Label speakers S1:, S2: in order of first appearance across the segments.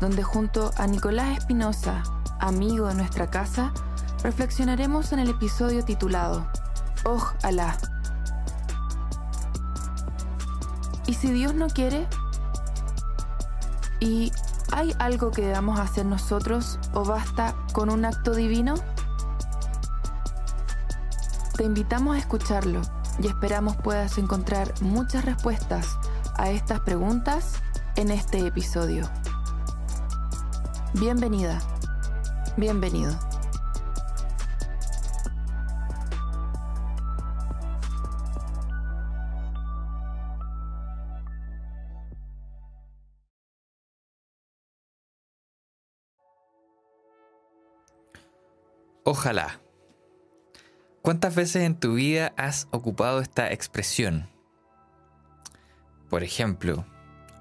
S1: donde junto a Nicolás Espinosa, amigo de nuestra casa, reflexionaremos en el episodio titulado Oh Alá. ¿Y si Dios no quiere? ¿Y hay algo que debamos hacer nosotros o basta con un acto divino? Te invitamos a escucharlo y esperamos puedas encontrar muchas respuestas a estas preguntas en este episodio. Bienvenida, bienvenido.
S2: Ojalá. ¿Cuántas veces en tu vida has ocupado esta expresión? Por ejemplo,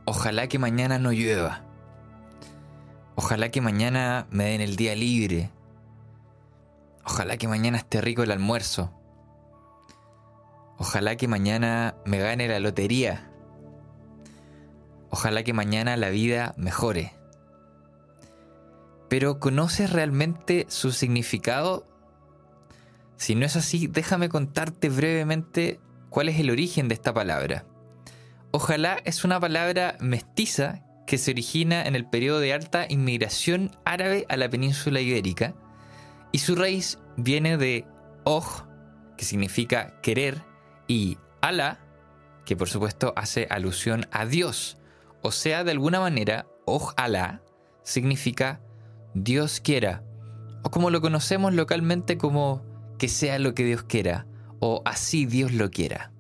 S2: ojalá que mañana no llueva. Ojalá que mañana me den el día libre. Ojalá que mañana esté rico el almuerzo. Ojalá que mañana me gane la lotería. Ojalá que mañana la vida mejore. Pero ¿conoces realmente su significado? Si no es así, déjame contarte brevemente cuál es el origen de esta palabra. Ojalá es una palabra mestiza que se origina en el periodo de alta inmigración árabe a la península ibérica y su raíz viene de oj, que significa querer, y ala, que por supuesto hace alusión a Dios. O sea, de alguna manera, oj ala significa Dios quiera, o como lo conocemos localmente como que sea lo que Dios quiera, o así Dios lo quiera.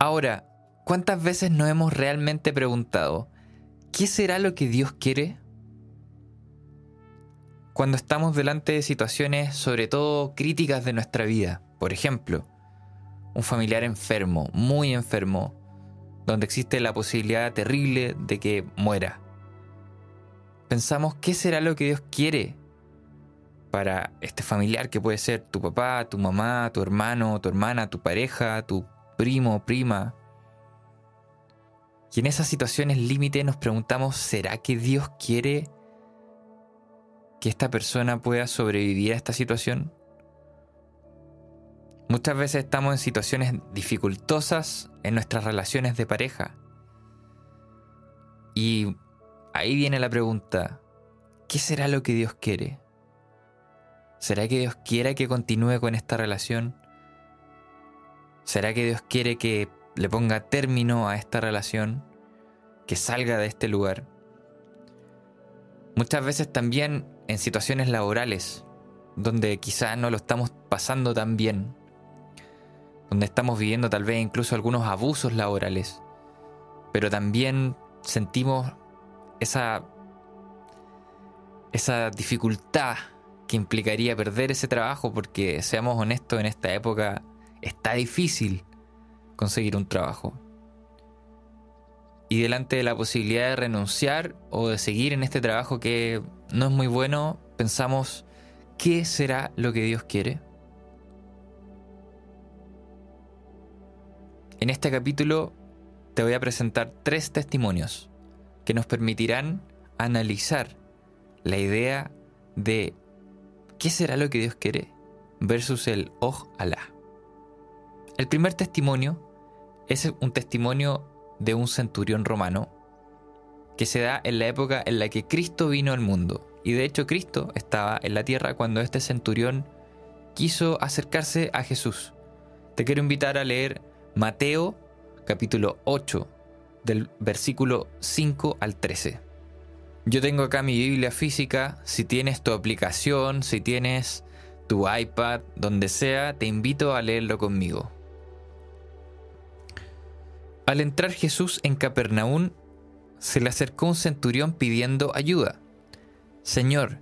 S2: Ahora, ¿cuántas veces nos hemos realmente preguntado, ¿qué será lo que Dios quiere? Cuando estamos delante de situaciones sobre todo críticas de nuestra vida, por ejemplo, un familiar enfermo, muy enfermo, donde existe la posibilidad terrible de que muera pensamos qué será lo que Dios quiere para este familiar que puede ser tu papá, tu mamá, tu hermano, tu hermana, tu pareja, tu primo, prima. Y en esas situaciones límite nos preguntamos, ¿será que Dios quiere que esta persona pueda sobrevivir a esta situación? Muchas veces estamos en situaciones dificultosas en nuestras relaciones de pareja. Y ahí viene la pregunta, ¿qué será lo que Dios quiere? ¿Será que Dios quiera que continúe con esta relación? ¿Será que Dios quiere que le ponga término a esta relación? Que salga de este lugar. Muchas veces también en situaciones laborales, donde quizás no lo estamos pasando tan bien, donde estamos viviendo tal vez incluso algunos abusos laborales, pero también sentimos esa, esa dificultad que implicaría perder ese trabajo, porque seamos honestos, en esta época está difícil conseguir un trabajo. Y delante de la posibilidad de renunciar o de seguir en este trabajo que no es muy bueno, pensamos, ¿qué será lo que Dios quiere? En este capítulo te voy a presentar tres testimonios que nos permitirán analizar la idea de qué será lo que Dios quiere versus el Oh Alá. El primer testimonio es un testimonio de un centurión romano que se da en la época en la que Cristo vino al mundo. Y de hecho Cristo estaba en la tierra cuando este centurión quiso acercarse a Jesús. Te quiero invitar a leer Mateo capítulo 8 del versículo 5 al 13. Yo tengo acá mi Biblia física, si tienes tu aplicación, si tienes tu iPad, donde sea, te invito a leerlo conmigo. Al entrar Jesús en Capernaum, se le acercó un centurión pidiendo ayuda. Señor,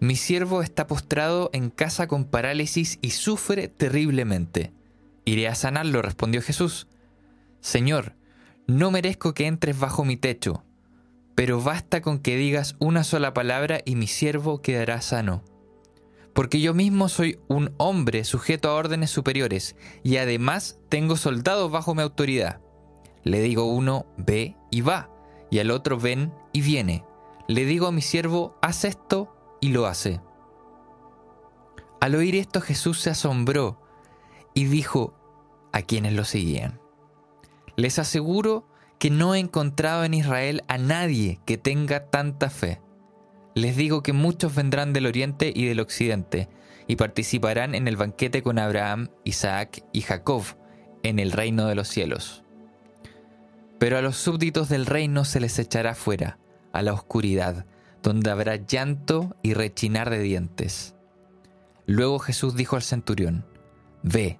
S2: mi siervo está postrado en casa con parálisis y sufre terriblemente. Iré a sanarlo, respondió Jesús. Señor, no merezco que entres bajo mi techo, pero basta con que digas una sola palabra y mi siervo quedará sano. Porque yo mismo soy un hombre sujeto a órdenes superiores y además tengo soldados bajo mi autoridad. Le digo uno, ve y va, y al otro ven y viene. Le digo a mi siervo, haz esto y lo hace. Al oír esto Jesús se asombró y dijo a quienes lo seguían, les aseguro que no he encontrado en Israel a nadie que tenga tanta fe. Les digo que muchos vendrán del oriente y del occidente y participarán en el banquete con Abraham, Isaac y Jacob en el reino de los cielos. Pero a los súbditos del reino se les echará fuera, a la oscuridad, donde habrá llanto y rechinar de dientes. Luego Jesús dijo al centurión, Ve,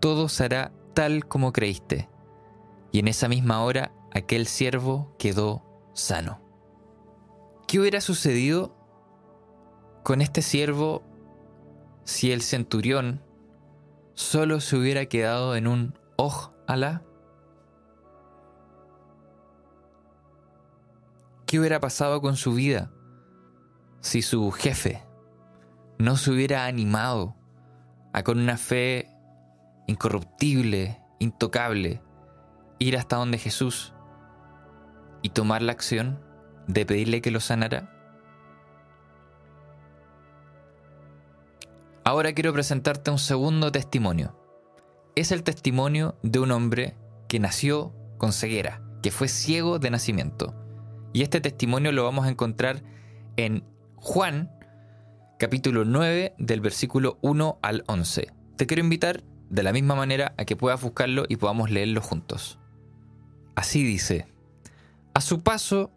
S2: todo será tal como creíste. Y en esa misma hora aquel siervo quedó sano. ¿Qué hubiera sucedido con este siervo si el centurión solo se hubiera quedado en un oj alá? ¿Qué hubiera pasado con su vida si su jefe no se hubiera animado a con una fe incorruptible, intocable, ir hasta donde Jesús y tomar la acción de pedirle que lo sanara? Ahora quiero presentarte un segundo testimonio. Es el testimonio de un hombre que nació con ceguera, que fue ciego de nacimiento. Y este testimonio lo vamos a encontrar en Juan, capítulo 9, del versículo 1 al 11. Te quiero invitar de la misma manera a que puedas buscarlo y podamos leerlo juntos. Así dice, a su paso,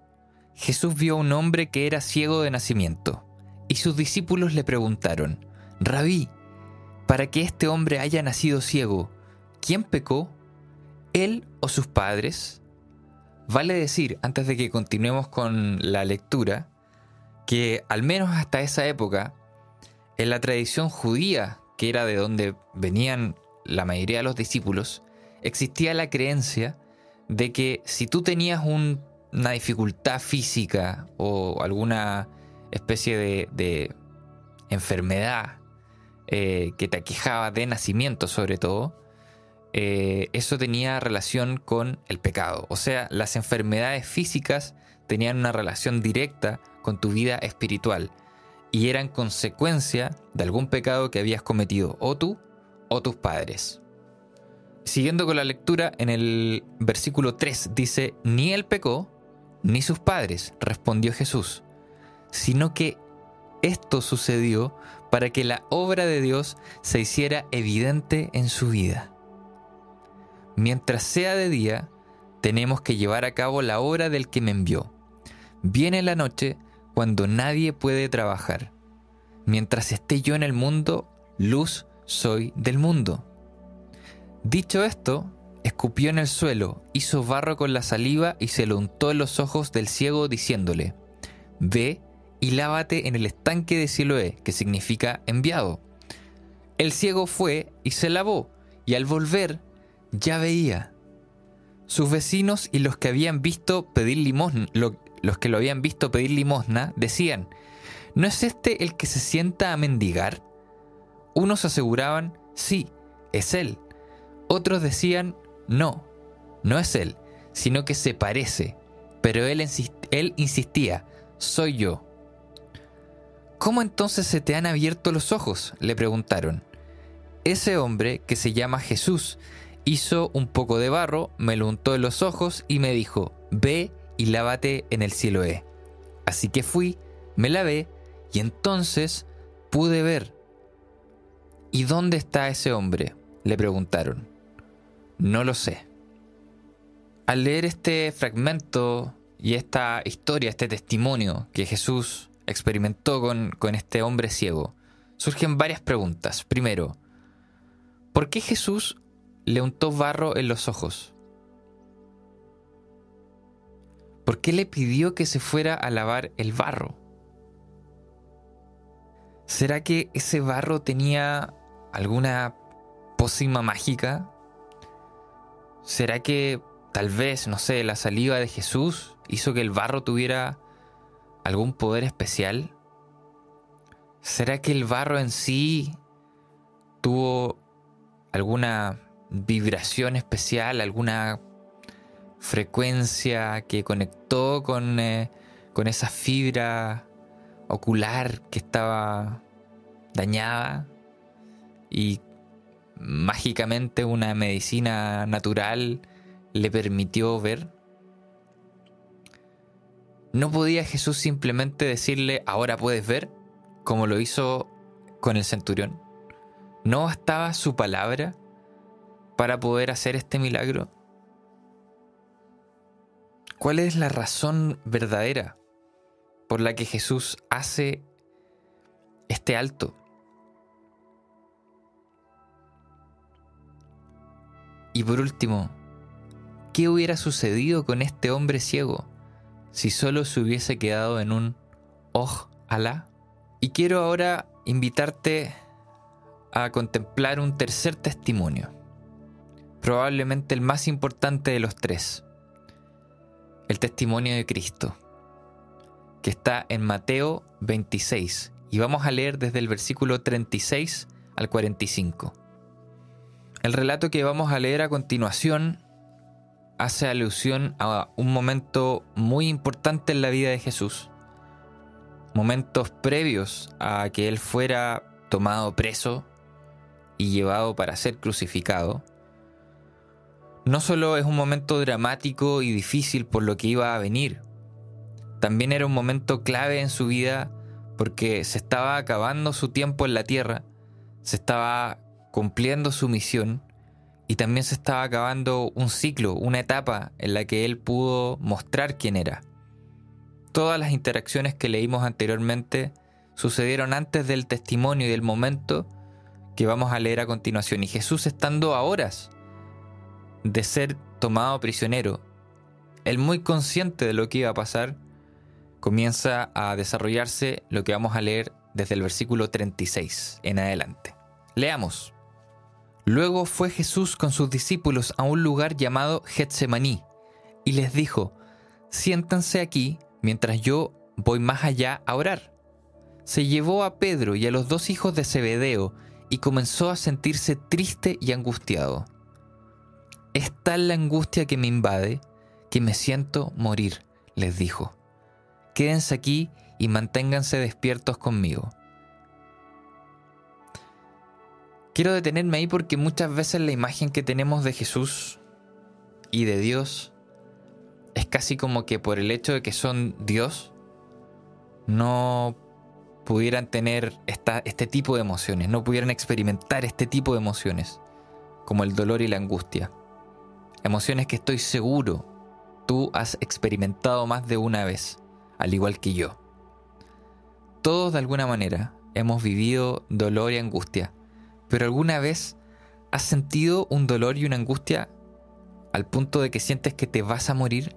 S2: Jesús vio a un hombre que era ciego de nacimiento, y sus discípulos le preguntaron, Rabí, para que este hombre haya nacido ciego, ¿quién pecó? ¿Él o sus padres? Vale decir, antes de que continuemos con la lectura, que al menos hasta esa época, en la tradición judía, que era de donde venían la mayoría de los discípulos, existía la creencia de que si tú tenías una dificultad física o alguna especie de, enfermedad eh, que te aquejaba de nacimiento sobre todo, eh, eso tenía relación con el pecado. O sea, las enfermedades físicas tenían una relación directa con tu vida espiritual y eran consecuencia de algún pecado que habías cometido o tú o tus padres. Siguiendo con la lectura, en el versículo 3 dice, ni él pecó, ni sus padres, respondió Jesús, sino que esto sucedió para que la obra de Dios se hiciera evidente en su vida. Mientras sea de día, tenemos que llevar a cabo la obra del que me envió. Viene la noche cuando nadie puede trabajar. Mientras esté yo en el mundo, luz soy del mundo. Dicho esto, escupió en el suelo, hizo barro con la saliva y se lo untó en los ojos del ciego diciéndole, Ve y lávate en el estanque de Siloé, que significa enviado. El ciego fue y se lavó, y al volver ya veía. Sus vecinos y los que habían visto pedir limosna, los que lo habían visto pedir limosna, decían, ¿no es este el que se sienta a mendigar? Unos aseguraban, sí, es él. Otros decían, no, no es él, sino que se parece. Pero él, él insistía, soy yo. ¿Cómo entonces se te han abierto los ojos? le preguntaron. Ese hombre, que se llama Jesús, hizo un poco de barro, me lo untó en los ojos y me dijo, ve y lávate en el cielo E. Así que fui, me lavé y entonces pude ver. ¿Y dónde está ese hombre? le preguntaron. No lo sé. Al leer este fragmento y esta historia, este testimonio que Jesús experimentó con este hombre ciego, surgen varias preguntas. Primero, ¿por qué Jesús le untó barro en los ojos? ¿Por qué le pidió que se fuera a lavar el barro? ¿Será que ese barro tenía alguna pócima mágica? ¿Será que tal vez, no sé, la saliva de Jesús hizo que el barro tuviera algún poder especial? ¿Será que el barro en sí tuvo alguna vibración especial, alguna frecuencia que conectó con, eh, con esa fibra ocular que estaba dañada y mágicamente una medicina natural le permitió ver? ¿No podía Jesús simplemente decirle, ahora puedes ver, como lo hizo con el centurión? ¿No bastaba su palabra para poder hacer este milagro? ¿Cuál es la razón verdadera por la que Jesús hace este alto? Y por último, ¿qué hubiera sucedido con este hombre ciego si solo se hubiese quedado en un Oh Alá? Y quiero ahora invitarte a contemplar un tercer testimonio, probablemente el más importante de los tres, el testimonio de Cristo, que está en Mateo 26, y vamos a leer desde el versículo 36 al 45. El relato que vamos a leer a continuación hace alusión a un momento muy importante en la vida de Jesús. Momentos previos a que él fuera tomado preso y llevado para ser crucificado. No solo es un momento dramático y difícil por lo que iba a venir, también era un momento clave en su vida porque se estaba acabando su tiempo en la tierra, se estaba cumpliendo su misión y también se estaba acabando un ciclo, una etapa en la que él pudo mostrar quién era. Todas las interacciones que leímos anteriormente sucedieron antes del testimonio y del momento que vamos a leer a continuación. Y Jesús estando a horas de ser tomado prisionero, él muy consciente de lo que iba a pasar, comienza a desarrollarse lo que vamos a leer desde el versículo 36 en adelante. Leamos. Luego fue Jesús con sus discípulos a un lugar llamado Getsemaní y les dijo, siéntanse aquí mientras yo voy más allá a orar. Se llevó a Pedro y a los dos hijos de Zebedeo y comenzó a sentirse triste y angustiado. Es tal la angustia que me invade que me siento morir, les dijo. Quédense aquí y manténganse despiertos conmigo. Quiero detenerme ahí porque muchas veces la imagen que tenemos de Jesús y de Dios es casi como que por el hecho de que son Dios, no pudieran tener este tipo de emociones, no pudieran experimentar este tipo de emociones, como el dolor y la angustia. Emociones que estoy seguro tú has experimentado más de una vez, al igual que yo. Todos de alguna manera hemos vivido dolor y angustia pero alguna vez has sentido un dolor y una angustia al punto de que sientes que te vas a morir?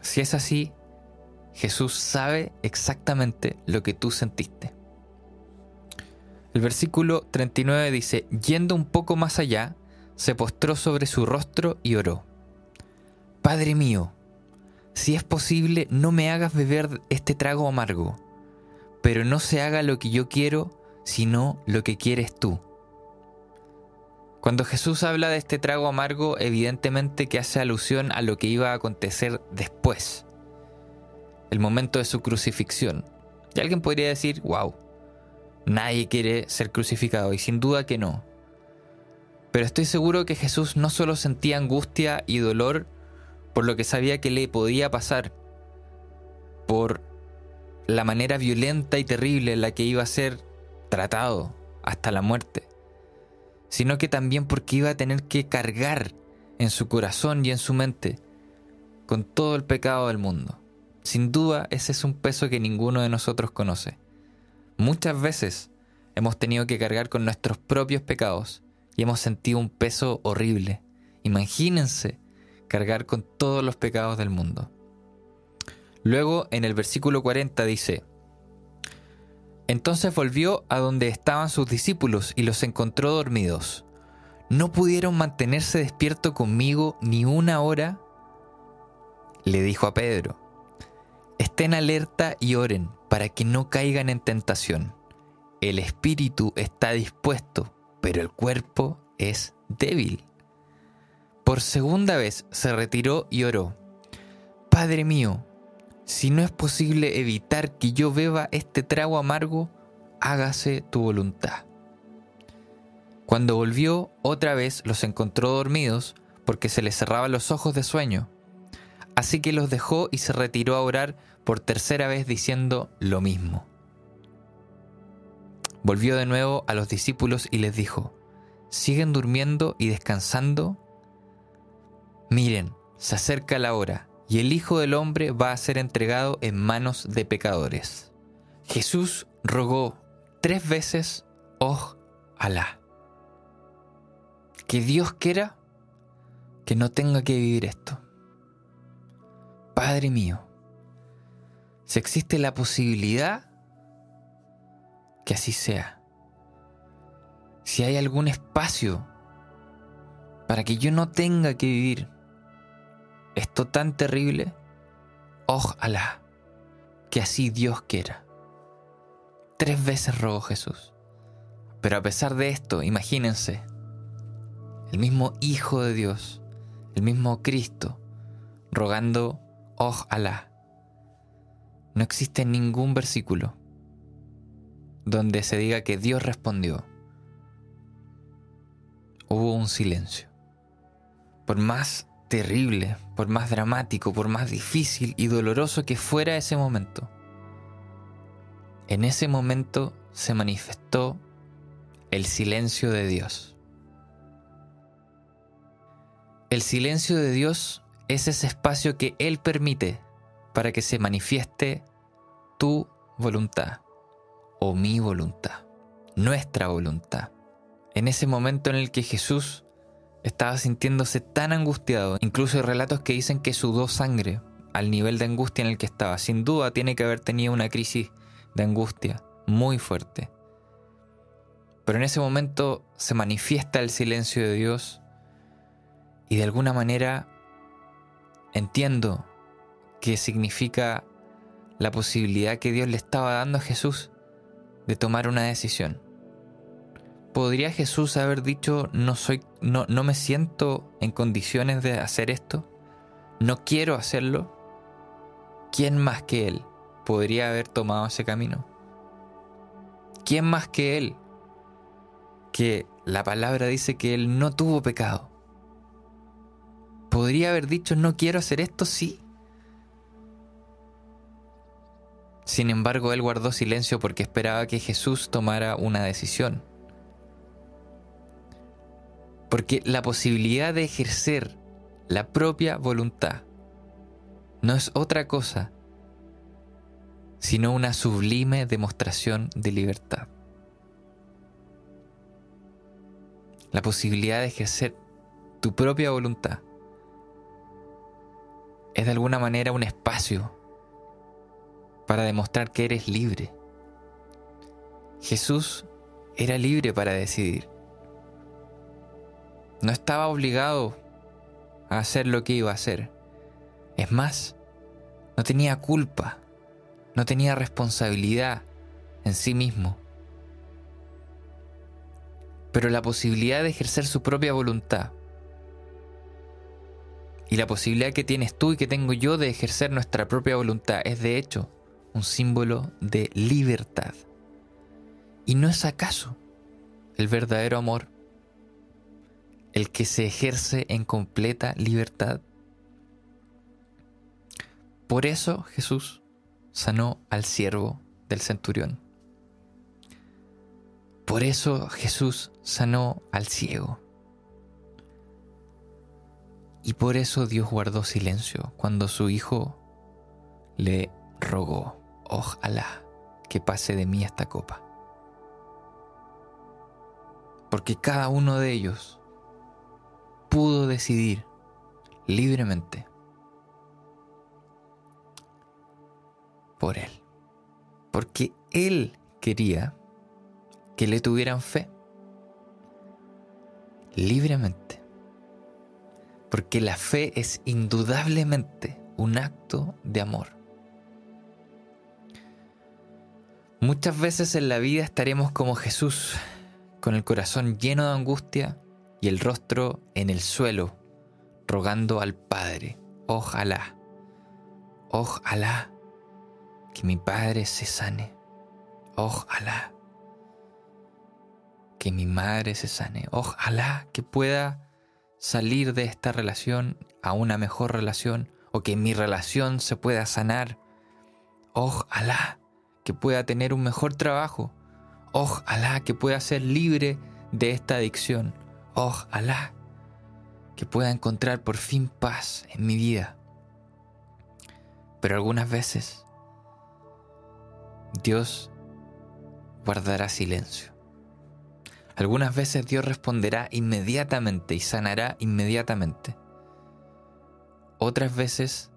S2: Si es así, Jesús sabe exactamente lo que tú sentiste. El versículo 39 dice, yendo un poco más allá, se postró sobre su rostro y oró. Padre mío, si es posible, no me hagas beber este trago amargo, pero no se haga lo que yo quiero, sino lo que quieres tú. Cuando Jesús habla de este trago amargo, evidentemente que hace alusión a lo que iba a acontecer después, el momento de su crucifixión. Y alguien podría decir, wow, nadie quiere ser crucificado, y sin duda que no. Pero estoy seguro que Jesús no solo sentía angustia y dolor por lo que sabía que le podía pasar, por la manera violenta y terrible en la que iba a ser tratado hasta la muerte, sino que también porque iba a tener que cargar en su corazón y en su mente con todo el pecado del mundo. Sin duda ese es un peso que ninguno de nosotros conoce. Muchas veces hemos tenido que cargar con nuestros propios pecados y hemos sentido un peso horrible. Imagínense cargar con todos los pecados del mundo. Luego en el versículo 40 dice, Entonces volvió a donde estaban sus discípulos y los encontró dormidos. ¿No pudieron mantenerse despierto conmigo ni una hora? Le dijo a Pedro, estén alerta y oren para que no caigan en tentación. El espíritu está dispuesto, pero el cuerpo es débil. Por segunda vez se retiró y oró. Padre mío, si no es posible evitar que yo beba este trago amargo, hágase tu voluntad. Cuando volvió, otra vez los encontró dormidos porque se les cerraban los ojos de sueño. Así que los dejó y se retiró a orar por tercera vez diciendo lo mismo. Volvió de nuevo a los discípulos y les dijo, ¿siguen durmiendo y descansando? Miren, se acerca la hora y el Hijo del Hombre va a ser entregado en manos de pecadores. Jesús rogó tres veces, oh Alá. Que Dios quiera que no tenga que vivir esto. Padre mío, si existe la posibilidad, que así sea. Si hay algún espacio para que yo no tenga que vivir esto tan terrible, ojalá que así Dios quiera. Tres veces rogó Jesús. Pero a pesar de esto, imagínense, el mismo Hijo de Dios, el mismo Cristo, rogando, ojalá. No existe ningún versículo donde se diga que Dios respondió. Hubo un silencio. Por más terrible, por más dramático, por más difícil y doloroso que fuera ese momento, en ese momento se manifestó el silencio de Dios. El silencio de Dios es ese espacio que Él permite para que se manifieste tu voluntad o mi voluntad, nuestra voluntad. En ese momento en el que Jesús estaba sintiéndose tan angustiado. Incluso hay relatos que dicen que sudó sangre al nivel de angustia en el que estaba. Sin duda tiene que haber tenido una crisis de angustia muy fuerte. Pero en ese momento se manifiesta el silencio de Dios y de alguna manera entiendo que significa la posibilidad que Dios le estaba dando a Jesús de tomar una decisión. ¿Podría Jesús haber dicho no soy no, no me siento en condiciones de hacer esto? ¿No quiero hacerlo? ¿Quién más que Él podría haber tomado ese camino? ¿Quién más que Él? Que la palabra dice que Él no tuvo pecado. ¿Podría haber dicho no quiero hacer esto? Sí. Sin embargo, Él guardó silencio porque esperaba que Jesús tomara una decisión. Porque la posibilidad de ejercer la propia voluntad no es otra cosa sino una sublime demostración de libertad. La posibilidad de ejercer tu propia voluntad es de alguna manera un espacio para demostrar que eres libre. Jesús era libre para decidir. No estaba obligado a hacer lo que iba a hacer. Es más, no tenía culpa, no tenía responsabilidad en sí mismo. Pero la posibilidad de ejercer su propia voluntad y la posibilidad que tienes tú y que tengo yo de ejercer nuestra propia voluntad es de hecho un símbolo de libertad. ¿Y no es acaso el verdadero amor el que se ejerce en completa libertad. Por eso Jesús sanó al siervo del centurión. Por eso Jesús sanó al ciego. Y por eso Dios guardó silencio cuando su hijo le rogó, ojalá que pase de mí esta copa. Porque cada uno de ellos pudo decidir libremente por Él. Porque Él quería que le tuvieran fe libremente. Porque la fe es indudablemente un acto de amor. Muchas veces en la vida estaremos como Jesús, con el corazón lleno de angustia y el rostro en el suelo, rogando al Padre, ojalá, ojalá que mi Padre se sane, ojalá que mi madre se sane. Ojalá que pueda salir de esta relación a una mejor relación o que mi relación se pueda sanar. Ojalá que pueda tener un mejor trabajo. Ojalá que pueda ser libre de esta adicción. Ojalá que pueda encontrar por fin paz en mi vida. Pero algunas veces Dios guardará silencio. Algunas veces Dios responderá inmediatamente y sanará inmediatamente. Otras veces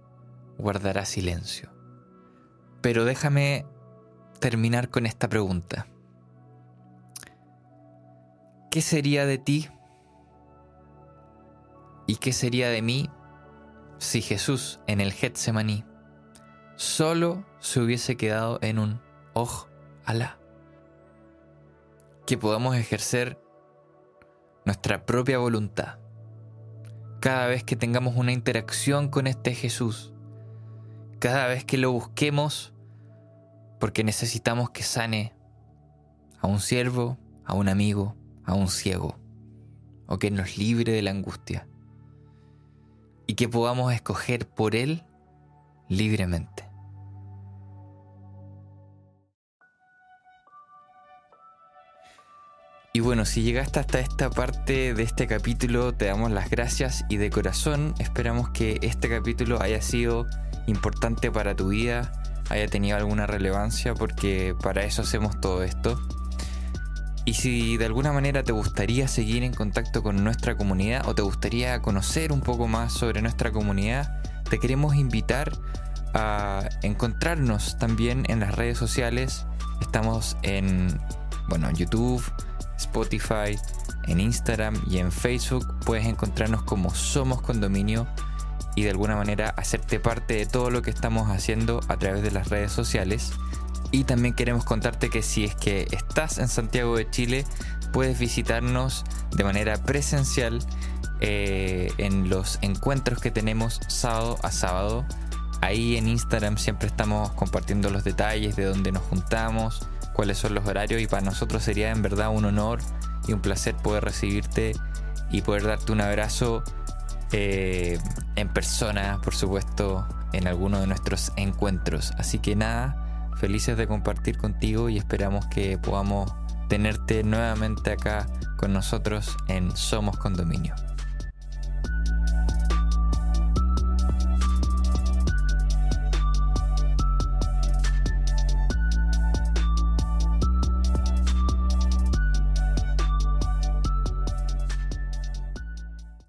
S2: guardará silencio. Pero déjame terminar con esta pregunta. ¿Qué sería de ti y qué sería de mí si Jesús en el Getsemaní solo se hubiese quedado en un oj Alá? que podamos ejercer nuestra propia voluntad. Cada vez que tengamos una interacción con este Jesús, cada vez que lo busquemos, porque necesitamos que sane a un siervo, a un amigo, a un ciego, o que nos libre de la angustia, y que podamos escoger por Él libremente. Y bueno, si llegaste hasta esta parte de este capítulo, te damos las gracias y de corazón esperamos que este capítulo haya sido importante para tu vida, haya tenido alguna relevancia, porque para eso hacemos todo esto. Y si de alguna manera te gustaría seguir en contacto con nuestra comunidad o te gustaría conocer un poco más sobre nuestra comunidad, te queremos invitar a encontrarnos también en las redes sociales. Estamos en bueno, YouTube, Spotify, en Instagram y en Facebook puedes encontrarnos como Somos Condominio y de alguna manera hacerte parte de todo lo que estamos haciendo a través de las redes sociales. Y también queremos contarte que si es que estás en Santiago de Chile, puedes visitarnos de manera presencial eh, en los encuentros que tenemos sábado a sábado. Ahí en Instagram siempre estamos compartiendo los detalles de dónde nos juntamos, cuáles son los horarios y para nosotros sería en verdad un honor y un placer poder recibirte y poder darte un abrazo eh, en persona, por supuesto, en alguno de nuestros encuentros. Así que nada, felices de compartir contigo y esperamos que podamos tenerte nuevamente acá con nosotros en Somos Condominio.